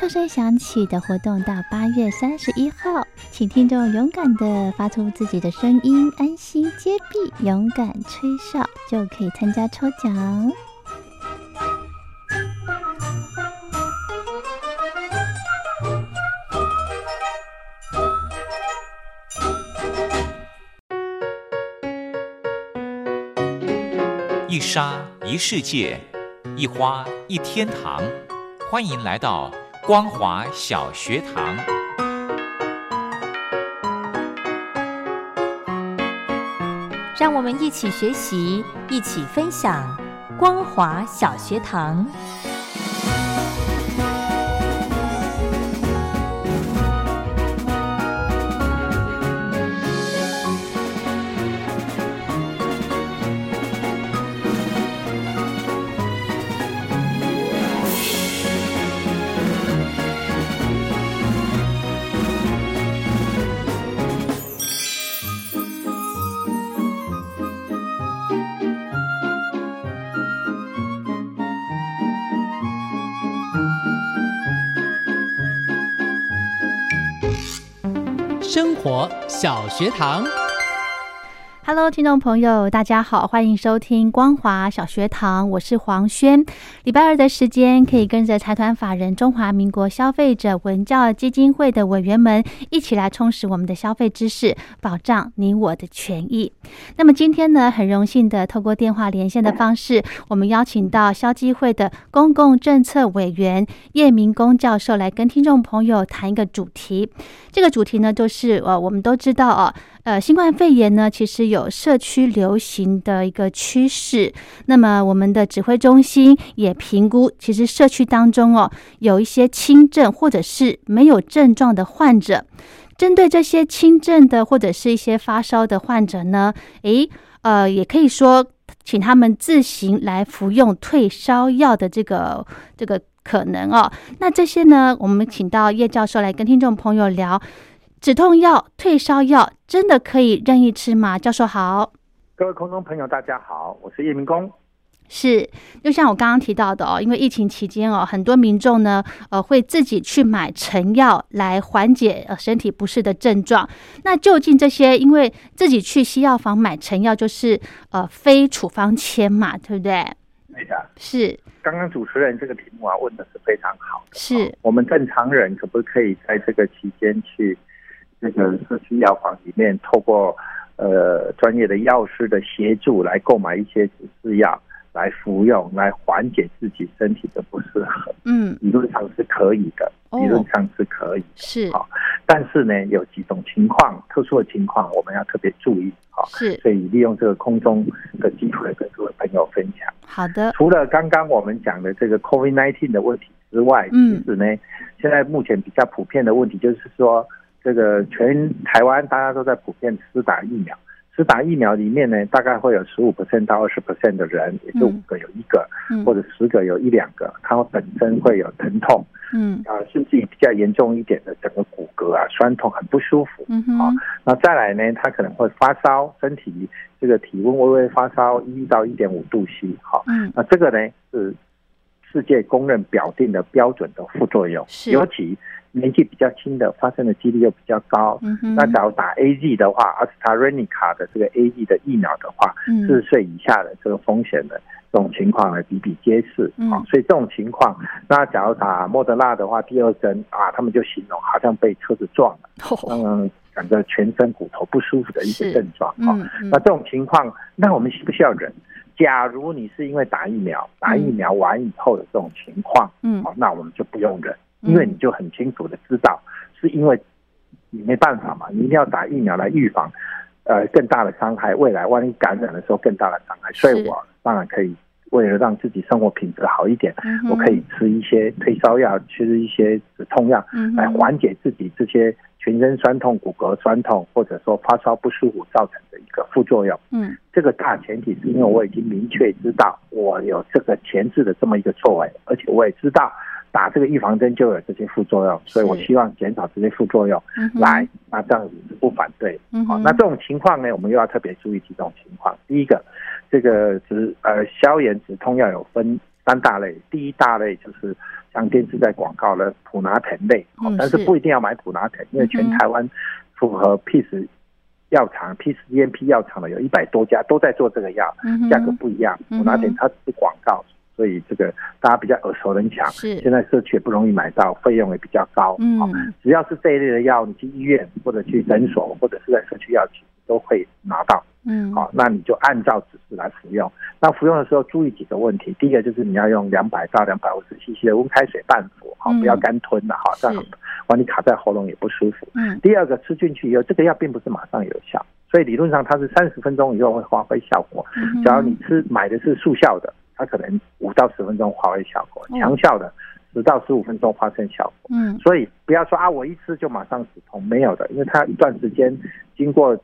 哨声响起的活动到八月三十一号，请听众勇敢的发出自己的声音，安心接币，勇敢吹哨，就可以参加抽奖。一沙一世界，一花一天堂，欢迎来到。光华小学堂，让我们一起学习，一起分享。光华小学堂。生活小学堂。，Hello，听众朋友，大家好，欢迎收听光华小学堂，我是黄轩。礼拜二的时间，可以跟着财团法人中华民国消费者文教基金会的委员们一起来充实我们的消费知识，保障你我的权益。那么今天呢，很荣幸的透过电话连线的方式，我们邀请到消基会的公共政策委员叶明公教授来跟听众朋友谈一个主题。这个主题呢，就是呃，我们都知道哦，呃，新冠肺炎呢，其实有社区流行的一个趋势。那么，我们的指挥中心也评估，其实社区当中哦，有一些轻症或者是没有症状的患者。针对这些轻症的或者是一些发烧的患者呢，诶，呃，也可以说，请他们自行来服用退烧药的这个这个。可能哦，那这些呢？我们请到叶教授来跟听众朋友聊，止痛药、退烧药真的可以任意吃吗？教授好，各位空中朋友大家好，我是叶明公。是，就像我刚刚提到的哦，因为疫情期间哦，很多民众呢，呃，会自己去买成药来缓解呃身体不适的症状。那究竟这些，因为自己去西药房买成药，就是呃非处方签嘛，对不对？对的，是。刚刚主持人这个题目啊问的是非常好，是我们正常人可不可以在这个期间去这个社区药房里面，透过呃专业的药师的协助来购买一些指示药来服用，来缓解自己身体的不适？嗯，理论上是可以的，理论上是可以，是好。但是呢，有几种情况，特殊的情况，我们要特别注意，好，是。所以利用这个空中的机会跟各位朋友分享。好的。除了刚刚我们讲的这个 COVID-19 的问题之外，其实呢，现在目前比较普遍的问题就是说，这个全台湾大家都在普遍施打疫苗。施打疫苗里面呢，大概会有十五 percent 到二十 percent 的人，也就五个有一个，或者十个有一两个，他本身会有疼痛。嗯啊，甚至于比较严重一点的，整个骨骼啊酸痛很不舒服。嗯哼，啊，那再来呢，他可能会发烧，身体这个体温微微发烧一到一点五度 C。好，嗯，那这个呢是世界公认表定的标准的副作用，尤其。年纪比较轻的，发生的几率又比较高。那假如打 A Z 的话，阿斯塔瑞尼卡的这个 A Z 的疫苗的话，四十岁以下的这个风险的这种情况呢比比皆是。啊，所以这种情况，那假如打莫德纳的话，第二针啊，他们就形容好像被车子撞了，嗯，感觉全身骨头不舒服的一些症状。啊，那这种情况，那我们需不需要忍？假如你是因为打疫苗，打疫苗完以后的这种情况，嗯，好，那我们就不用忍，因为你就很清楚的知道，是因为你没办法嘛，你一定要打疫苗来预防，呃，更大的伤害，未来万一感染的时候更大的伤害，所以我当然可以。为了让自己生活品质好一点，我可以吃一些退烧药，吃一些止痛药，来缓解自己这些全身酸痛、骨骼酸痛，或者说发烧不舒服造成的一个副作用。嗯，这个大前提是因为我已经明确知道我有这个前置的这么一个作为，而且我也知道打这个预防针就有这些副作用，所以我希望减少这些副作用。来，那这样子是不反对。好，那这种情况呢，我们又要特别注意几种情况。第一个。这个止呃消炎止痛药有分三大类，第一大类就是像电视在广告的普拿疼类，但是不一定要买普拿疼，因为全台湾符合 PIS 药厂、PIS EMP 药厂的有一百多家都在做这个药，价格不一样。普拿疼它是广告，所以这个大家比较耳熟能详。现在社区也不容易买到，费用也比较高。嗯，只要是这一类的药，你去医院或者去诊所或者是在社区药局都会拿到。嗯，好，那你就按照指示来服用。那服用的时候注意几个问题，第一个就是你要用两百到两百五十 CC 的温开水拌服，好，不要干吞的，好，这样把你卡在喉咙也不舒服。嗯，第二个吃进去以后，这个药并不是马上有效，所以理论上它是三十分钟以后会发挥效果。假如你吃买的是速效的，它可能五到十分钟发挥效果，强效的十到十五分钟发生效果。嗯，所以不要说啊，我一吃就马上止痛，没有的，因为它一段时间经过。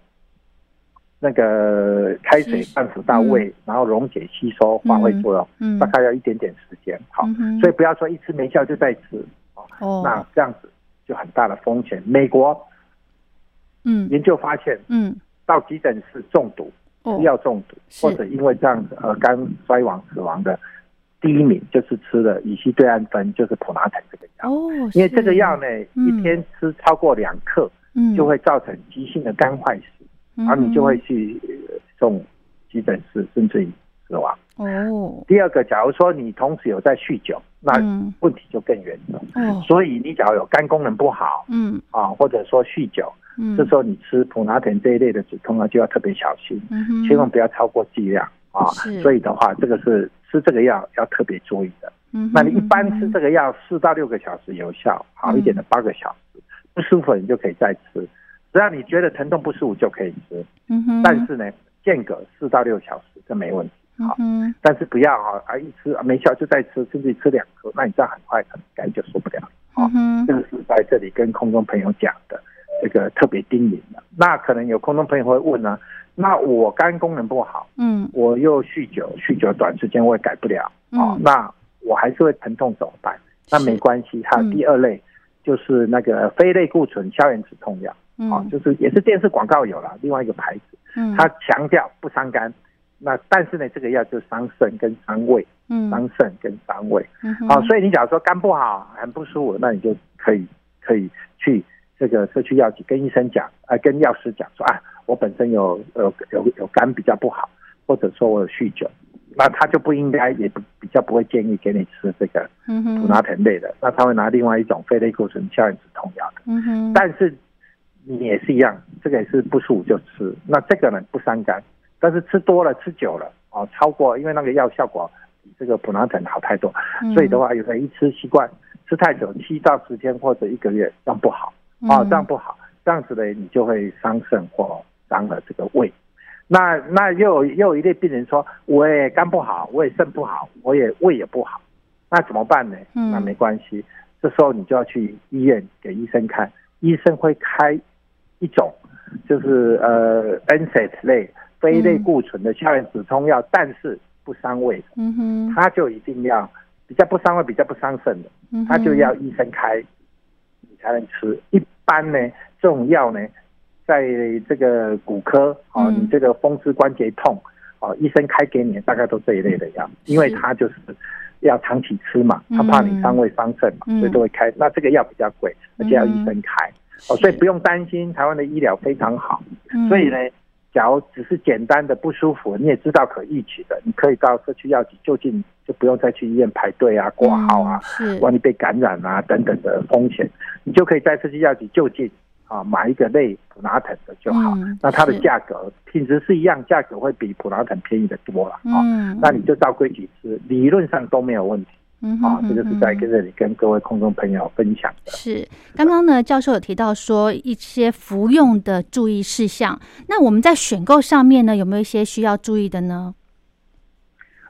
那个开水半服到位，然后溶解吸收发挥作用，大概要一点点时间。好，所以不要说一吃没效就再吃哦，那这样子就很大的风险。美国嗯研究发现，嗯，到急诊室中毒、吃药中毒，或者因为这样子而肝衰亡死亡的，第一名就是吃了乙烯对氨酚，就是普拿疼这个药。哦，因为这个药呢，一天吃超过两克，嗯，就会造成急性的肝坏死。而你就会去送急诊室，甚至于死亡。哦。第二个，假如说你同时有在酗酒，那问题就更严重。哦。所以你假如有肝功能不好，嗯，啊，或者说酗酒，嗯，这时候你吃普拿疼这一类的止痛药就要特别小心，嗯千万不要超过剂量啊。所以的话，这个是吃这个药要特别注意的。嗯。那你一般吃这个药四到六个小时有效，好一点的八个小时，不舒服你就可以再吃。只要你觉得疼痛不舒服就可以吃，嗯哼。但是呢，间隔四到六小时这没问题，好。嗯。但是不要啊，啊一吃没效就再吃，甚至吃两颗，那你这样很快可能肝就受不了。嗯哼。这个是在这里跟空中朋友讲的，这个特别叮咛的。那可能有空中朋友会问呢，那我肝功能不好，嗯，我又酗酒，酗酒短时间我也改不了，啊，那我还是会疼痛怎么办？那没关系，还有第二类，就是那个非类固醇消炎止痛药。啊，就是也是电视广告有了，另外一个牌子，嗯，它强调不伤肝，那但是呢，这个药就伤肾跟伤胃，嗯，伤肾跟伤胃，嗯，好，所以你假如说肝不好，很不舒服，那你就可以可以去这个社区药局跟医生讲，啊，跟药师讲说啊，我本身有有有有肝比较不好，或者说我有酗酒，那他就不应该也不比较不会建议给你吃这个普拿疼类的，那他会拿另外一种非类固醇消炎止痛药的，嗯哼，但是。你也是一样，这个也是不舒服就吃。那这个呢不伤肝，但是吃多了吃久了啊，超过因为那个药效果比这个普拿疼好太多，所以的话有人一吃习惯吃太久，七到十天或者一个月这样不好啊，这样不好，这样子呢你就会伤肾或伤了这个胃。那那又有又有一类病人说，我也肝不好，我也肾不好，我也胃也不好，那怎么办呢？那没关系，这时候你就要去医院给医生看，医生会开。一种就是呃 NSAID 类非类固醇的消炎止痛药，但是不伤胃，嗯哼，它就一定要比较不伤胃、比较不伤肾的，它就要医生开，你才能吃。一般呢，这种药呢，在这个骨科啊，你这个风湿关节痛啊，医生开给你大概都这一类的药，因为它就是要长期吃嘛，他怕你伤胃伤肾嘛，所以都会开。那这个药比较贵，而且要医生开。哦，所以不用担心，台湾的医疗非常好。所以呢，假如只是简单的不舒服，你也知道可预期的，你可以到社区药局就近，就不用再去医院排队啊、挂号啊，万一被感染啊等等的风险，你就可以在社区药局就近啊买一个类普拿疼的就好。那它的价格品质是一样，价格会比普拿疼便宜的多了啊。那你就照规矩吃，理论上都没有问题。嗯，啊，这就是在跟这里跟各位空中朋友分享的。是，刚刚呢，教授有提到说一些服用的注意事项。那我们在选购上面呢，有没有一些需要注意的呢？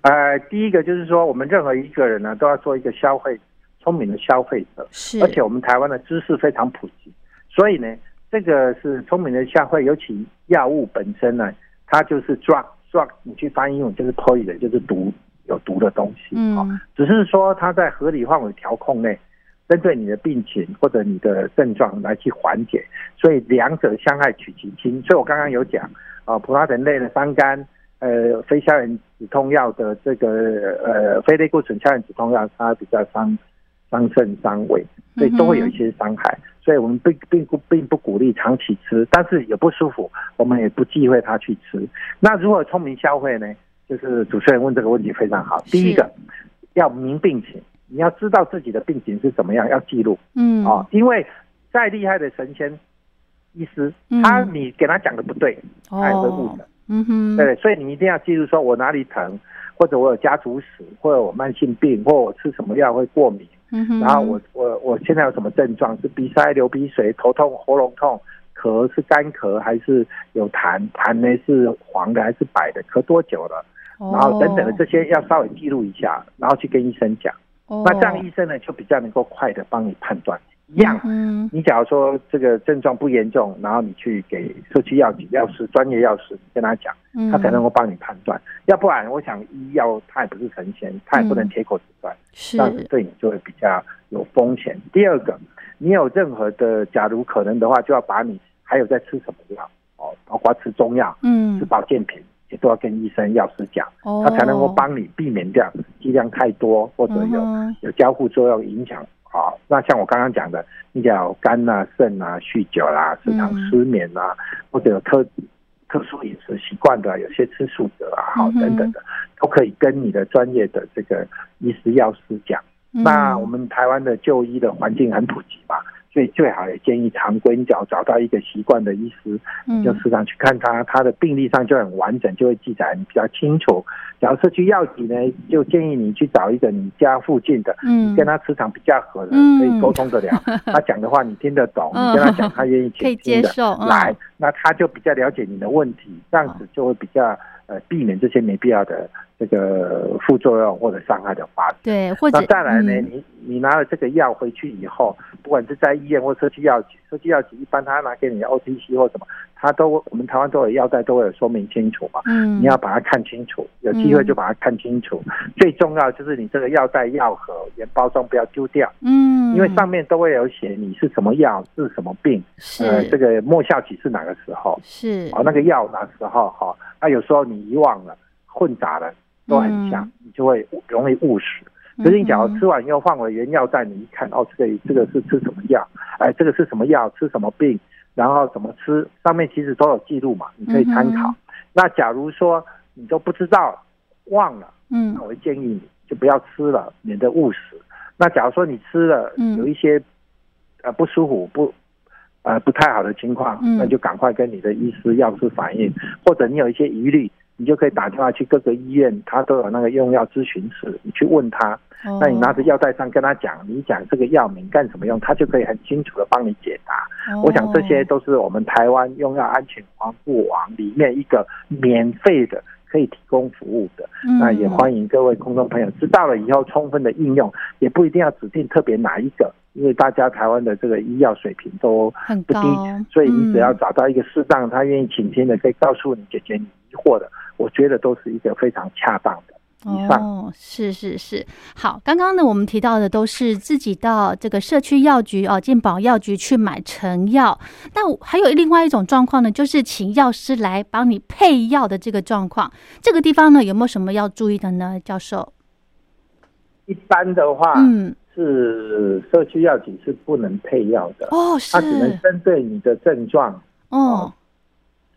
呃，第一个就是说，我们任何一个人呢，都要做一个消费聪明的消费者。是，而且我们台湾的知识非常普及，所以呢，这个是聪明的消费。尤其药物本身呢，它就是 drug，drug，你去翻译英文就是 poison，就是毒。有毒的东西，嗯，只是说它在合理范围调控内，针对你的病情或者你的症状来去缓解，所以两者相害取其轻。所以我刚刚有讲啊，普拉疼类的伤肝，呃，非消炎止痛药的这个呃非类固醇消炎止痛药，它比较伤伤肾伤胃，所以都会有一些伤害。所以我们并并不并不鼓励长期吃，但是有不舒服，我们也不忌讳它去吃。那如何聪明消费呢？就是主持人问这个问题非常好。第一个要明病情，你要知道自己的病情是怎么样，要记录。嗯，哦，因为再厉害的神仙医师，他你给他讲的不对，他也会误的。嗯哼，对，所以你一定要记住，说我哪里疼，或者我有家族史，或者我慢性病，或者我吃什么药会过敏。嗯哼，然后我我我现在有什么症状？是鼻塞、流鼻水、头痛、喉咙痛。咳是干咳还是有痰？痰呢是黄的还是白的？咳多久了？然后等等的这些要稍微记录一下，然后去跟医生讲。那这样医生呢就比较能够快的帮你判断。一样，你假如说这个症状不严重，然后你去给社区药剂药师、专业药师跟他讲，他才能够帮你判断。要不然，我想医药他也不是神仙，他也不能铁口直断，这样子对你就会比较有风险。第二个。你有任何的，假如可能的话，就要把你还有在吃什么药哦，包括吃中药，嗯，吃保健品，也都要跟医生、药师讲，哦，他才能够帮你避免掉剂量太多或者有有交互作用影响。好，那像我刚刚讲的，你讲肝啊、肾啊、酗酒啦、时常失眠啊，或者有特特殊饮食习惯的，有些吃素的啊，好等等的，都可以跟你的专业的这个医师、药师讲。那我们台湾的就医的环境很普及嘛，所以最好也建议常规，你只要找到一个习惯的医师，就时常去看他，他的病历上就很完整，就会记载你比较清楚。假如是去药局呢，就建议你去找一个你家附近的，嗯，跟他磁场比较合的，可以沟通得了，他讲的话你听得懂，你跟他讲他愿意 可以接受，来，那他就比较了解你的问题，这样子就会比较呃避免这些没必要的。这个副作用或者伤害的发生，对，或者再来呢？你你拿了这个药回去以后，不管是在医院或社区药局，社区药局一般他拿给你 OTC 或什么，他都我们台湾都有药袋都会有说明清楚嘛。嗯，你要把它看清楚，有机会就把它看清楚。最重要就是你这个药袋药盒原包装不要丢掉。嗯，因为上面都会有写你是什么药治什么病，呃，这个末效期是哪个时候？是哦，那个药哪时候？哈，那有时候你遗忘了，混杂了。都很像，你就会容易误食。可是你假如吃完以后放回原药袋，你一看，哦，这个这个是吃什么药？哎，这个是什么药？吃什么病？然后怎么吃？上面其实都有记录嘛，你可以参考。那假如说你都不知道，忘了，嗯，那我会建议你就不要吃了，免得误食。那假如说你吃了，有一些呃不舒服、不呃不太好的情况，那就赶快跟你的医师、药师反映，或者你有一些疑虑。你就可以打电话去各个医院，他都有那个用药咨询室，你去问他。那你拿着药袋上跟他讲，你讲这个药名干什么用，他就可以很清楚的帮你解答。我想这些都是我们台湾用药安全防护网里面一个免费的可以提供服务的。那也欢迎各位空中朋友知道了以后充分的应用，也不一定要指定特别哪一个，因为大家台湾的这个医药水平都不低，所以你只要找到一个适当他愿意倾听的，可以告诉你解决你疑惑的。我觉得都是一个非常恰当的。哦，是是是，好。刚刚呢，我们提到的都是自己到这个社区药局哦，健保药局去买成药。那还有另外一种状况呢，就是请药师来帮你配药的这个状况。这个地方呢，有没有什么要注意的呢，教授？一般的话，嗯，是社区药局是不能配药的哦，它只能针对你的症状哦，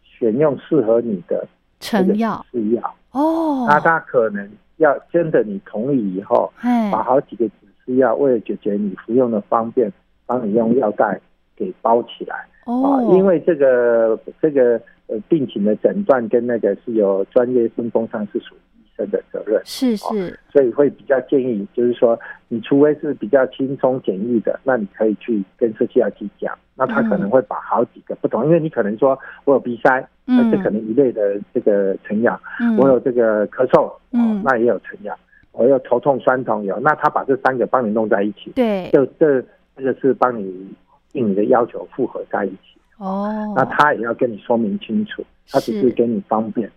选用适合你的。成药。是药。哦，那他可能要真的你同意以后，把好几个指示药为了解决你服用的方便，帮你用药袋给包起来。哦，因为这个这个呃病情的诊断跟那个是有专业分工上是属于的责任，是是，所以会比较建议，就是说，你除非是比较轻松简易的，那你可以去跟设计药剂讲，那他可能会把好几个不同，因为你可能说我有鼻塞，那这可能一类的这个成药，我有这个咳嗽，嗯，那也有成药，我有头痛酸痛有，那他把这三个帮你弄在一起，对，就这这个是帮你。应你的要求复合在一起。哦，那他也要跟你说明清楚，他只是。给你方便。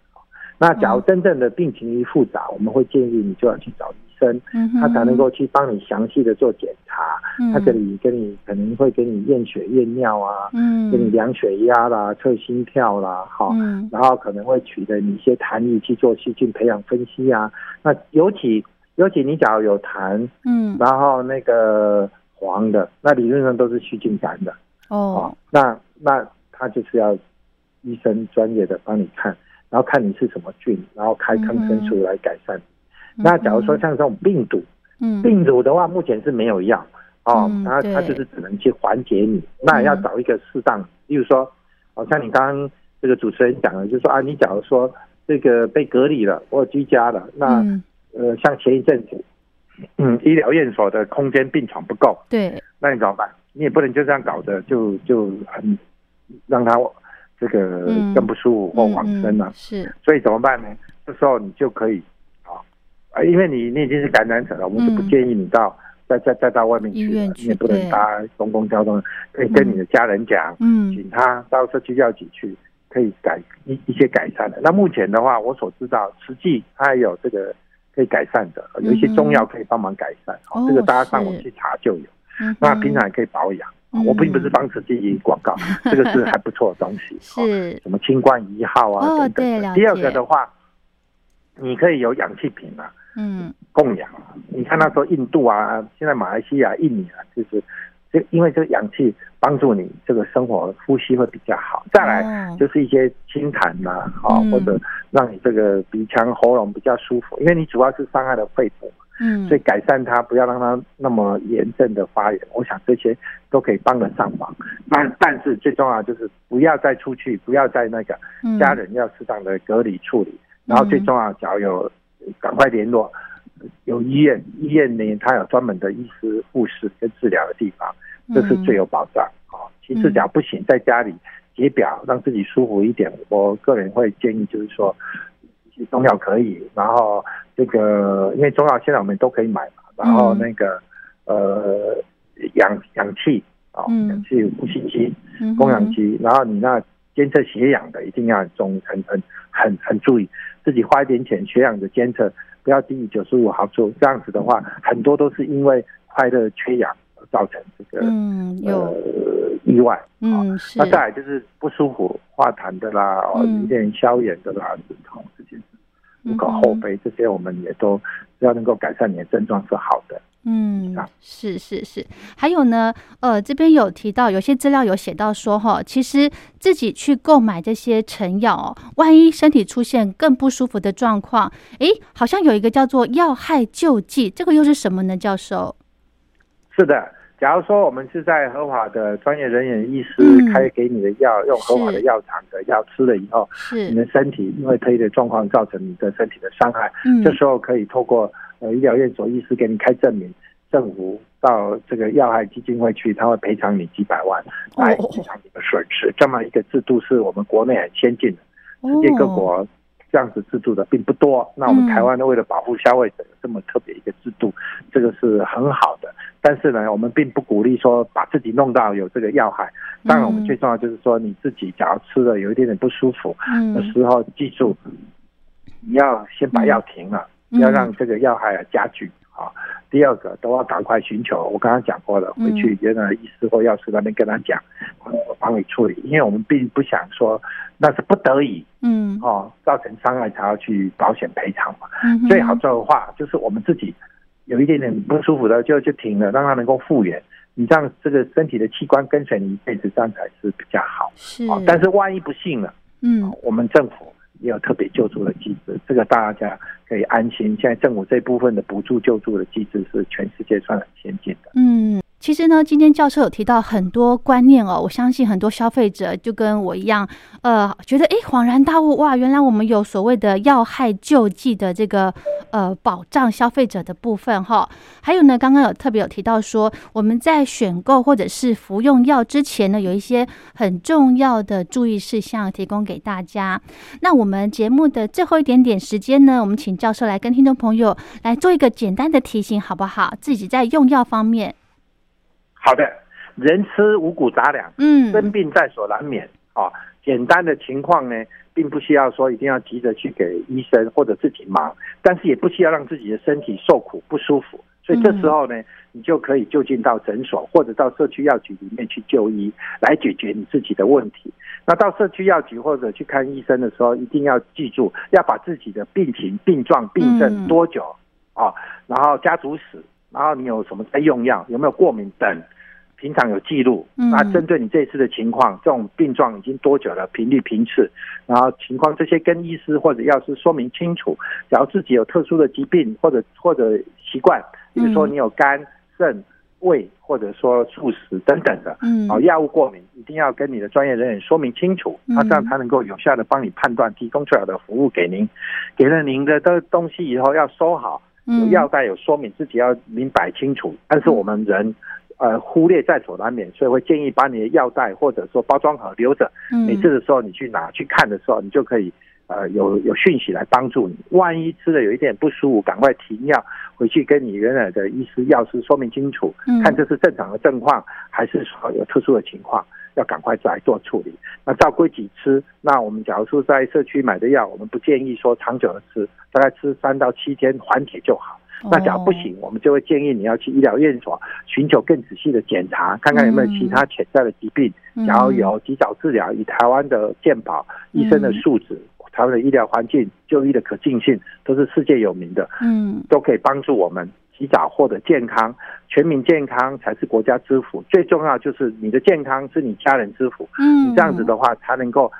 那假如真正的病情一复杂，我们会建议你就要去找医生，他才能够去帮你详细的做检查。他这里跟你可能会给你验血验尿啊，嗯，给你量血压啦、测心跳啦，好，然后可能会取得你一些痰液去做细菌培养分析啊。那尤其尤其你假如有痰，嗯，然后那个。黄的那理论上都是细菌感的哦，那那他就是要医生专业的帮你看，然后看你是什么菌，然后开抗生素来改善。那假如说像这种病毒，嗯，病毒的话目前是没有药哦，然后他就是只能去缓解你。那要找一个适当，例如说，好像你刚刚这个主持人讲的，就是说啊，你假如说这个被隔离了或居家了，那呃，像前一阵子。嗯，医疗院所的空间病床不够，对，那你怎么办？你也不能就这样搞着，就就很让他这个更不舒服或往生了。是，所以怎么办呢？这时候你就可以啊，因为你你已经是感染者了，我们就不建议你到再再再到外面去了，你也不能搭公共交通，可以跟你的家人讲，嗯，请他到社区药局去，可以改一一些改善的。那目前的话，我所知道，实际它还有这个。可以改善的，有一些中药可以帮忙改善。哦，这个大家上网去查就有。那平常也可以保养。我并不是帮慈济广告，这个是还不错的东西。是，什么清冠一号啊等等。第二个的话，你可以有氧气瓶啊，嗯，供氧。你看那时候印度啊，现在马来西亚、印尼啊，就是。就因为这个氧气帮助你这个生活呼吸会比较好，再来就是一些清痰呐，啊或者让你这个鼻腔喉咙比较舒服，因为你主要是伤害了肺部，嗯，所以改善它，不要让它那么炎症的发炎，我想这些都可以帮得上忙。那但是最重要就是不要再出去，不要再那个家人要适当的隔离处理，然后最重要只要有赶快联络。有医院，医院呢，他有专门的医师、护士跟治疗的地方，这是最有保障啊。其次讲不行，在家里解表，让自己舒服一点。我个人会建议，就是说，中药可以，然后这个因为中药现在我们都可以买嘛，然后那个呃氧氧气啊，氧气呼吸机、供氧机，然后你那监测血氧的一定要中很很很很注意，自己花一点钱血氧的监测。不要低于九十五毫升，这样子的话，很多都是因为快乐缺氧而造成这个嗯呃意外。嗯，那再来就是不舒服、化痰的啦，哦，有点消炎的啦，止痛无可厚非。这些我们也都只要能够改善你的症状是好的。嗯，是是是，还有呢，呃，这边有提到有些资料有写到说哈，其实自己去购买这些成药，万一身体出现更不舒服的状况，诶，好像有一个叫做药害救济，这个又是什么呢？教授？是的，假如说我们是在合法的专业人员医师开给你的药，用合法的药厂的药吃了以后，是你的身体因为特异的状况造成你的身体的伤害，嗯，这时候可以透过。呃，医疗院所医师给你开证明，政府到这个药害基金会去，他会赔偿你几百万来赔偿你的损失。这么一个制度是我们国内很先进的，世界各国这样子制度的并不多。那我们台湾呢，为了保护消费者，这么特别一个制度，这个是很好的。但是呢，我们并不鼓励说把自己弄到有这个要害。当然，我们最重要就是说，你自己假如吃了有一点点不舒服的时候，记住你要先把药停了。要让这个药害啊加剧啊。第二个都要赶快寻求，我刚刚讲过了，回去原来医师或药师那边跟他讲，我帮你处理，因为我们并不想说那是不得已，嗯，哦，造成伤害才要去保险赔偿嘛。最好做的话就是我们自己有一点点不舒服的就就停了，让它能够复原。你这样这个身体的器官跟随你一辈子，这样才是比较好。是，但是万一不幸了，嗯，我们政府。也有特别救助的机制，这个大家可以安心。现在政府这部分的补助救助的机制是全世界算很先进的。嗯，其实呢，今天教授有提到很多观念哦，我相信很多消费者就跟我一样，呃，觉得诶恍然大悟哇，原来我们有所谓的要害救济的这个呃保障消费者的部分哈。还有呢，刚刚有特别有提到说，我们在选购或者是服用药之前呢，有一些很重要的注意事项提供给大家。那我们节目的最后一点点时间呢，我们请教授来跟听众朋友来做一个简单的提醒，好不好？自己在用药方面。好的，人吃五谷杂粮，嗯，生病在所难免啊。简单的情况呢，并不需要说一定要急着去给医生或者自己忙，但是也不需要让自己的身体受苦不舒服。所以这时候呢，你就可以就近到诊所或者到社区药局里面去就医，来解决你自己的问题。那到社区药局或者去看医生的时候，一定要记住要把自己的病情、病状、病症多久啊，然后家族史。然后你有什么在用药，有没有过敏等，平常有记录。那针对你这次的情况，这种病状已经多久了，频率频次，然后情况这些跟医师或者药师说明清楚。假如自己有特殊的疾病或者或者习惯，比如说你有肝、肾、胃，或者说素食等等的，嗯，哦，药物过敏，一定要跟你的专业人员说明清楚，那这样才能够有效的帮你判断，提供最好的服务给您。给了您的的东西以后，要收好。有药袋有说明，自己要明白清楚。但是我们人，呃，忽略在所难免，所以会建议把你的药袋或者说包装盒留着。每次的时候你去拿去看的时候，你就可以呃有有讯息来帮助你。万一吃的有一点不舒服，赶快停药，回去跟你原来的医师、药师说明清楚，看这是正常的症况，还是说有特殊的情况。要赶快来做处理。那照规矩吃。那我们假如说在社区买的药，我们不建议说长久的吃，大概吃三到七天缓解就好。那假如不行，我们就会建议你要去医疗院所寻求更仔细的检查，看看有没有其他潜在的疾病。假如有，及早治疗。以台湾的健保医生的素质，台湾的医疗环境、就医的可进性，都是世界有名的。嗯，都可以帮助我们。及早获得健康，全民健康才是国家之福。最重要就是你的健康是你家人之福。嗯，你这样子的话，才能够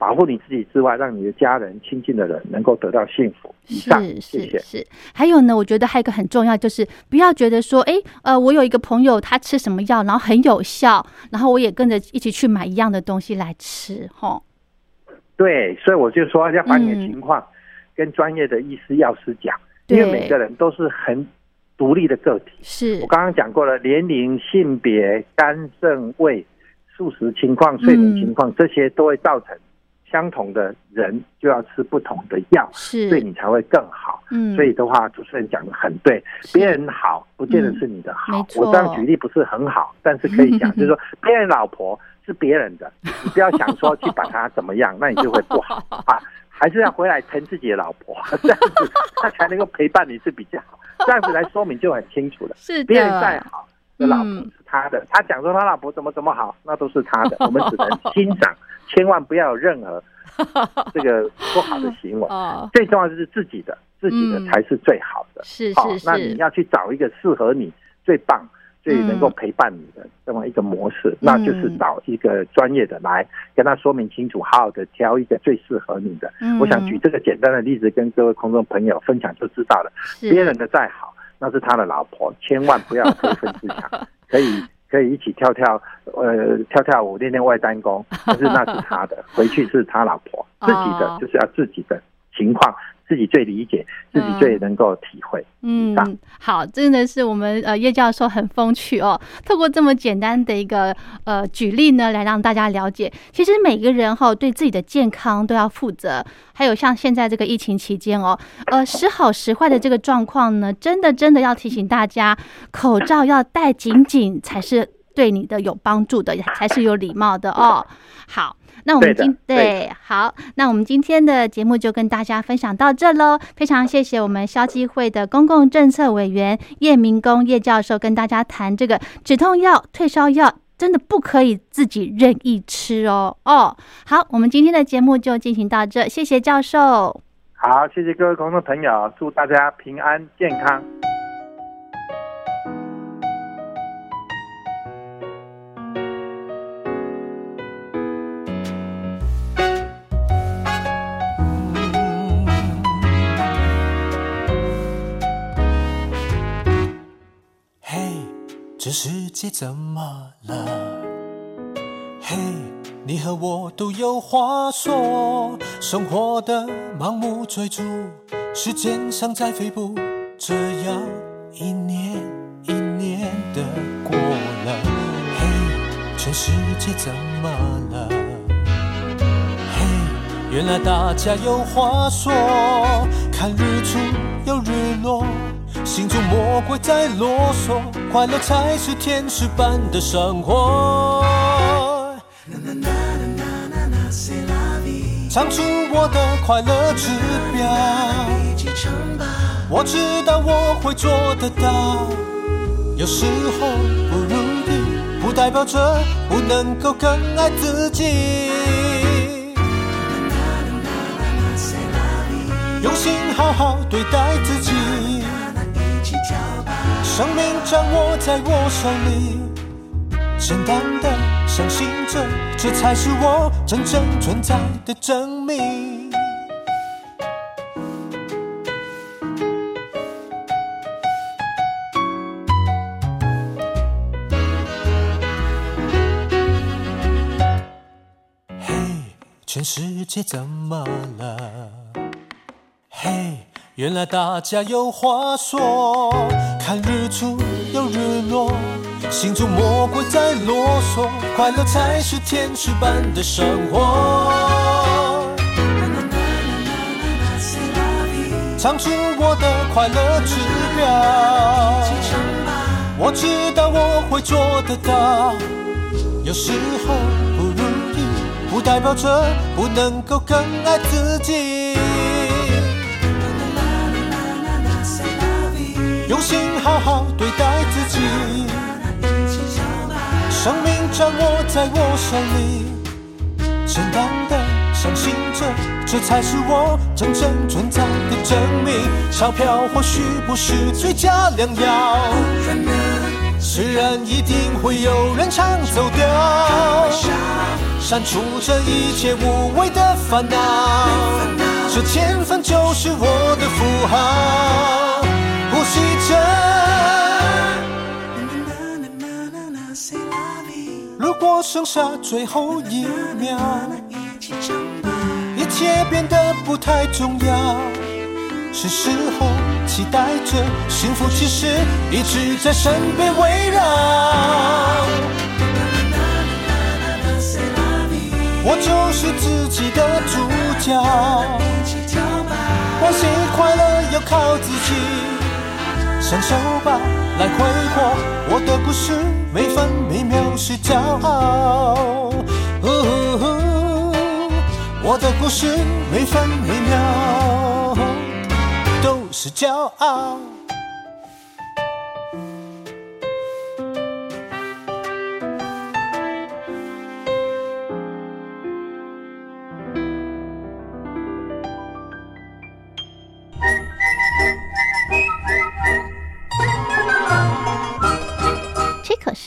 保护你自己之外，让你的家人、亲近的人能够得到幸福。是是是。还有呢，我觉得还有一个很重要，就是不要觉得说，哎，呃，我有一个朋友他吃什么药，然后很有效，然后我也跟着一起去买一样的东西来吃，哈。对，所以我就说要把你的情况跟专业的医师、药师讲，因为每个人都是很。独立的个体是我刚刚讲过了，年龄、性别、肝肾胃、素食情况、睡眠情况，这些都会造成相同的人就要吃不同的药，是对你才会更好。嗯，所以的话，主持人讲的很对，别人好不见得是你的好。我这样举例不是很好，但是可以讲，就是说别人老婆是别人的，你不要想说去把他怎么样，那你就会不好啊。还是要回来疼自己的老婆，这样子他才能够陪伴你是比较好。这样子来说明就很清楚了。是别人再好的老婆是他的，他讲说他老婆怎么怎么好，那都是他的。我们只能 欣赏，千万不要有任何这个不好的行为。最重要就是自己的，自己的才是最好的。是是是。那你要去找一个适合你最棒。最能够陪伴你的这么一个模式，那就是找一个专业的来跟他说明清楚，好好的挑一个最适合你的。我想举这个简单的例子跟各位空中朋友分享就知道了。别人的再好，那是他的老婆，千万不要非分自强。可以可以一起跳跳，呃，跳跳舞练练外单功，但是那是他的，回去是他老婆，自己的就是要自己的情况。自己最理解，自己最能够体会。嗯，好，真的是我们呃叶教授很风趣哦。透过这么简单的一个呃举例呢，来让大家了解，其实每个人哈对自己的健康都要负责。还有像现在这个疫情期间哦，呃时好时坏的这个状况呢，真的真的要提醒大家，口罩要戴紧紧才是对你的有帮助的，才是有礼貌的哦。好。那我们今对好，那我们今天的节目就跟大家分享到这喽。非常谢谢我们消基会的公共政策委员叶明公叶教授跟大家谈这个止痛药、退烧药，真的不可以自己任意吃哦。哦，好，我们今天的节目就进行到这，谢谢教授。好，谢谢各位观众朋友，祝大家平安健康。这世界怎么了？嘿，你和我都有话说，生活的盲目追逐，时间像在飞步，这样一年一年的过了。嘿，全世界怎么了？嘿，原来大家有话说，看日出又日落。心中魔鬼在啰嗦，快乐才是天使般的生活。唱出我的快乐指标，我知道我会做得到。有时候不如意，不代表着不能够更爱自己。用心好好对待自己。生命掌握在我手里，简单的相信着，这才是我真正存在的证明。嘿，全世界怎么了？嘿。原来大家有话说，看日出又日落，心中魔鬼在啰嗦，快乐才是天使般的生活。唱出我的快乐指标，我知道我会做得到。有时候不如意，不代表着不能够更爱自己。用心好好对待自己，生命掌握在我手里，简单的相信着，这才是我真正存在的证明。钞票或许不是最佳良药，虽然一定会有人抢走掉，删除这一切无谓的烦恼，这千分就是我的符号。呼吸着。如果剩下最后一秒，一切变得不太重要，是时候期待着幸福，其实一直在身边围绕。我就是自己的主角，欢喜快乐要靠自己。享受吧，来挥霍我的故事，每分每秒是骄傲。我的故事，每分每秒都是骄傲。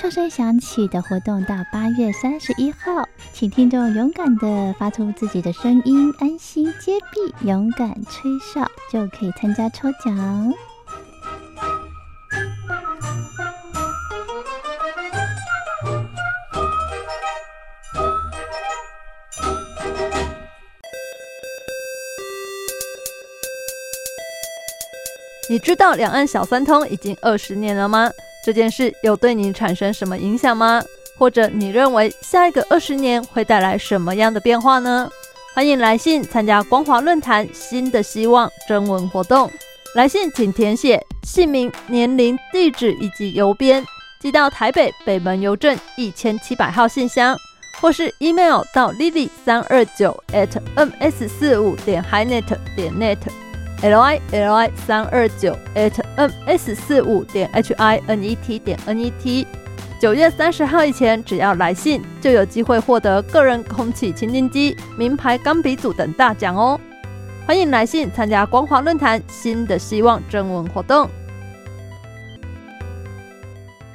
哨声响起的活动到八月三十一号，请听众勇敢的发出自己的声音，安心接币，勇敢吹哨，就可以参加抽奖。你知道两岸小三通已经二十年了吗？这件事有对你产生什么影响吗？或者你认为下一个二十年会带来什么样的变化呢？欢迎来信参加光华论坛新的希望征文活动。来信请填写姓名、年龄、地址以及邮编，寄到台北北门邮政一千七百号信箱，或是 email 到 lily 三二九 at ms 四五点 highnet l i l i 三二九 at ms 四五点 h i n e t 点 n e t。九月三十号以前，只要来信，就有机会获得个人空气清新机、名牌钢笔组等大奖哦。欢迎来信参加光华论坛新的希望征文活动。